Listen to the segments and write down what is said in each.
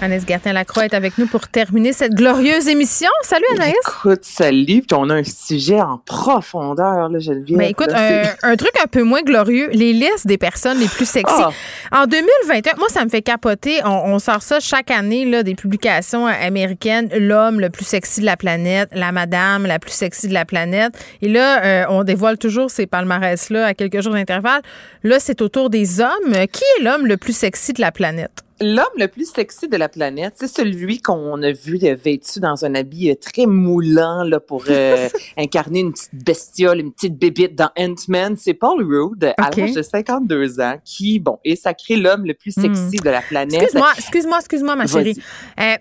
Anaïs Gertin-Lacroix est avec nous pour terminer cette glorieuse émission. Salut Anaïs. Écoute, salut, puis on a un sujet en profondeur, là, Geneviève. Ben écoute, là, un, un truc un peu moins glorieux, les listes des personnes les plus sexy. Ah. En 2021, moi, ça me fait capoter. On, on sort ça chaque année, là, des publications américaines. L'homme le plus sexy de la planète, la madame la plus sexy de la planète. Et là, euh, on dévoile toujours ces palmarès-là à quelques jours d'intervalle. Là, c'est au tour des hommes. Qui est l'homme le plus sexy de la planète? L'homme le plus sexy de la planète, c'est celui qu'on a vu euh, vêtu dans un habit euh, très moulant là, pour euh, incarner une petite bestiole, une petite bébite dans Ant-Man. C'est Paul Rudd, à Ok. l'âge de 52 ans, qui, bon, est sacré l'homme le plus sexy de la planète. Excuse-moi, excuse-moi, excuse-moi, ma chérie. Euh,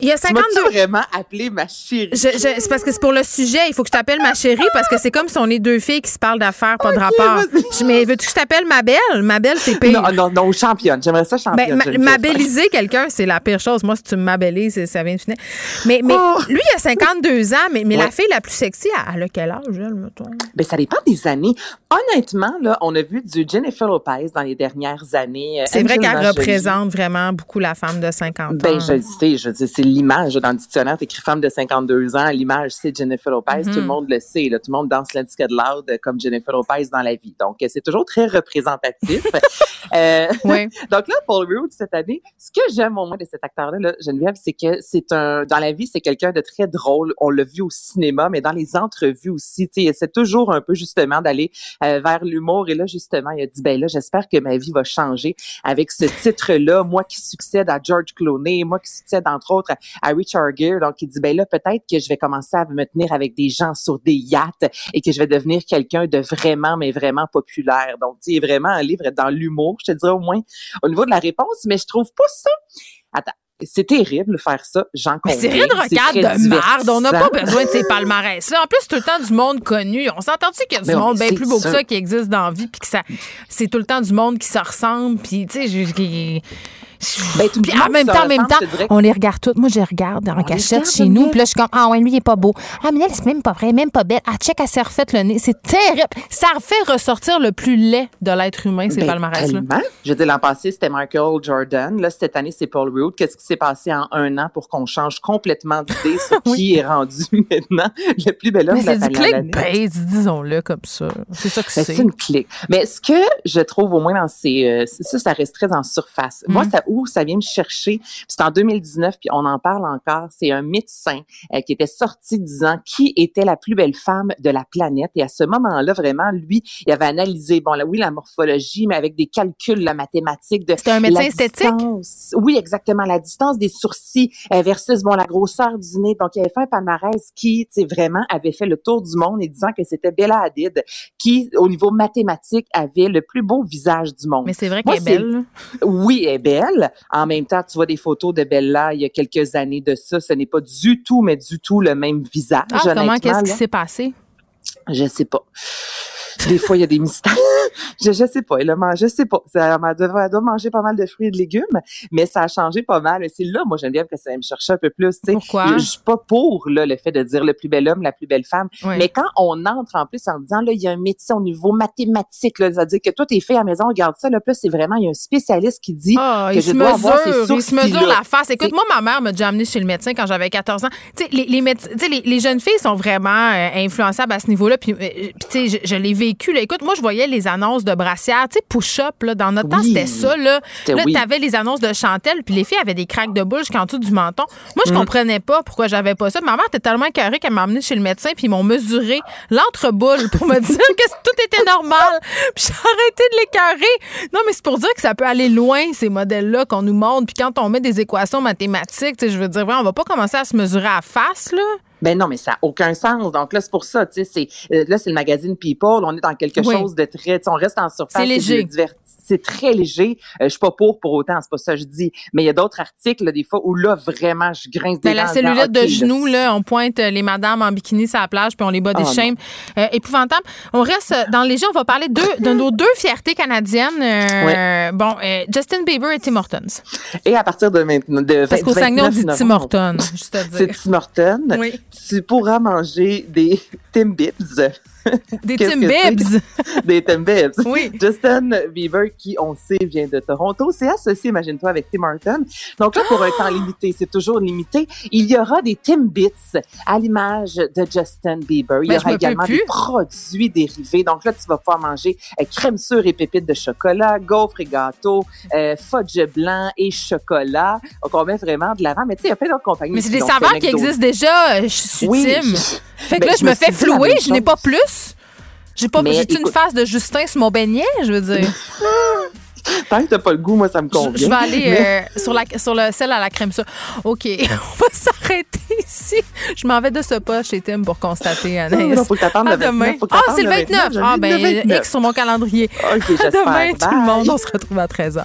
il y a Tu 52 m'as-tu vraiment appelé ma chérie? C'est parce que c'est pour le sujet. Il faut que je t'appelle ma chérie parce que c'est comme si on est deux filles qui se parlent d'affaires, pas de Ok, rapport. Je- mais veux-tu que je t'appelle ma belle? Ma belle, c'est pire. Non, non, non, championne. J'aimerais ça championne. Ben, ma- Geneviève. m'abelliser quelqu'un, c'est la pire chose. Moi, si tu me m'abellises, ça vient de finir. Mais, mais Oh. lui, il a 52 ans, mais, mais la fille la plus sexy, elle, elle a quel âge, elle, mettons? Ben, ça dépend des années. Honnêtement, là, on a vu du Jennifer Lopez dans les dernières années. euh, C'est vrai qu'elle représente vraiment beaucoup la femme de 50 ans. Ben, je le sais, je dis, c'est l'image dans le dictionnaire, t'écris femme de 52 ans, l'image c'est Jennifer Lopez, tout le monde le sait, là, tout le monde danse la disquette loud comme Jennifer Lopez dans la vie. Donc, c'est toujours très représentatif. Euh, Oui. donc là, Paul Rudd, cette année, ce que j'aime au moins de cet acteur-là, là, Geneviève, c'est que c'est un, dans la vie, c'est quelqu'un de très drôle. On l'a vu au cinéma, mais dans les entrevues aussi, tu sais, c'est toujours un peu justement d'aller euh, vers l'humour. Et là, justement, il a dit, ben là, j'espère que ma vie va changer avec ce titre-là. Moi qui succède à George Clooney, moi qui succède entre autres à, Richard Gere. Donc, il dit, ben là, peut-être que je vais commencer à me tenir avec des gens sur des yachts et que je vais devenir quelqu'un de vraiment, mais vraiment populaire. Donc, tu sais, vraiment un livre dans l'humour, je te dirais au moins au niveau de la réponse, mais je trouve pas ça. Attends. C'est terrible de faire ça, j'en Mais conviens. c'est rien de très regard de marde. On n'a pas besoin de ces palmarès-là. En plus, c'est tout le temps du monde connu. On s'entend-tu qu'il y a du Mais monde bien plus beau que ça. qui existe dans la vie, puis que ça, c'est tout le temps du monde qui se ressemble, puis tu sais, Ben, tout le puis en même temps, en même temps, on les regarde toutes. Moi, je les regarde en cachette chez nous, puis là, je suis comme, ah ouais, lui, il est pas beau. Ah, mais elle, c'est même pas vrai, même pas belle. Ah, check, elle s'est refaite le nez. C'est terrible. Ça fait ressortir le plus laid de l'être humain, ces Ben, palmarès-là. Je dire, l'an passé, c'était Michael Jordan. Là, cette année, c'est Paul Rudd. Qu'est-ce qui s'est passé en un an pour qu'on change complètement d'idée sur qui est rendu maintenant le plus bel homme Mais de la c'est du clickbait, disons-le comme ça. C'est ça que Ben, c'est. c'est une clique. Mais ce que je trouve au moins dans ces... euh, ça, ça reste très en surface. Moi, Mm. ça, où ça vient me chercher, c'est en 2019, puis on en parle encore, c'est un médecin euh, qui était sorti disant qui était la plus belle femme de la planète. Et à ce moment-là, vraiment, lui, il avait analysé, bon, là, oui, la morphologie, mais avec des calculs, la mathématique de... C'était un médecin la esthétique? distance. Oui, exactement. La distance des sourcils euh, versus, bon, la grosseur du nez. Donc, il avait fait un palmarès qui, tu sais, vraiment avait fait le tour du monde et disant que c'était Bella Hadid qui, au niveau mathématique, avait le plus beau visage du monde. Mais c'est vrai qu'elle est belle. Oui, elle est belle. En même temps, tu vois des photos de Bella il y a quelques années de ça. Ce n'est pas du tout, mais du tout le même visage. Ah, comment, qu'est-ce qui s'est passé? Je sais pas. Des fois, il y a des mystères. je, je sais pas. Elle a mangé, je sais pas. Ça, elle, doit, elle doit manger pas mal de fruits et de légumes, mais ça a changé pas mal. C'est là, moi, j'aime bien que ça me chercher un peu plus. Pourquoi? Je, suis pas pour là, le fait de dire le plus bel homme, la plus belle femme. Oui. Mais quand on entre en plus en disant, là, il y a un métier au niveau mathématique, c'est-à-dire que toi, tes filles à la maison, regarde ça, là, plus c'est vraiment, il y a un spécialiste qui dit Ah, que il je se dois avoir ces mesure, il se mesure sourcils-là. la face. Écoute, moi, ma mère m'a déjà amené chez le médecin quand j'avais 14 ans. Tu sais, les, jeunes filles sont vraiment euh, influençables à ce niveau-là. Puis, euh, puis tu sais, je, je l'ai vécu. Là. Écoute, moi, je voyais les annonces de brassière, tu sais, push-up. Là, dans notre temps, c'était ça. Là, là oui. t'avais les annonces de Chantel, puis les filles avaient des craques de bouche jusqu'en dessous du menton. Moi, Mm. je comprenais pas pourquoi j'avais pas ça. Ma mère était tellement carrée qu'elle m'a amené chez le médecin, puis ils m'ont mesuré l'entreboule pour me dire que tout était normal. Puis j'ai arrêté de l'écœurer. Non, mais c'est pour dire que ça peut aller loin, ces modèles-là qu'on nous montre. Puis quand on met des équations mathématiques, tu sais, je veux dire, ouais, on va pas commencer à se mesurer à face, là. Ben non, mais ça n'a aucun sens. Donc là, c'est pour ça, tu sais, c'est euh, là, c'est le magazine People. On est dans quelque Oui. chose de très, tu sais, on reste en surface. C'est léger. C'est très léger. Euh, je suis pas pour pour autant, c'est pas ça que je dis. Mais il y a d'autres articles, là, des fois, où là, vraiment, je grince des Ben, la dents en disant, cellulite de OK, genoux, là, on pointe euh, les madames en bikini sur la plage, puis on les bat des Oh. Euh, épouvantable. On reste dans le léger, on va parler de, de nos deux fiertés canadiennes. Euh, Bon, euh, Justin Bieber et Tim Hortons. Et à partir de maintenant, de Parce qu'au 29 Saguenay, on dit Tim Hortons, juste à C'est dire. Tim Hortons. Oui. Tu pourras manger des Timbits. Des Tim? Bibbs. des Timbits. Oui. Justin Bieber, qui on sait vient de Toronto, c'est associé, imagine-toi, avec Tim Hortons. Donc là, pour un temps limité, c'est toujours limité, il y aura des Timbits à l'image de Justin Bieber. Il Ben, y je aura également des produits dérivés. Donc là, tu vas pouvoir manger euh, crème sûre et pépites de chocolat, gaufres et gâteaux, euh, fudge blanc et chocolat. Donc on met vraiment de l'avant. Mais tu sais, il y a plein d'autres compagnies. Mais c'est des saveurs qui existent déjà. euh, Je suis Oui. Tim. Fait que Ben, là, je me me fais flouer, je n'ai pas plus. J'ai pas Mais j'ai une écoute- face de Justin sur mon beignet, je veux dire? Tant que t'as pas le goût, moi, ça me convient. je vais aller Mais- euh, sur, la, sur le sel à la crème ça. OK, on va s'arrêter ici. Je m'en vais de ce pas chez Tim pour constater, Anaïs. non, faut que t'attendes À le 29. demain. faut que Ah, c'est le 29. je Ah, vis ben, 29. X sur mon calendrier. OK, À demain, tout le monde. On se retrouve à 13h.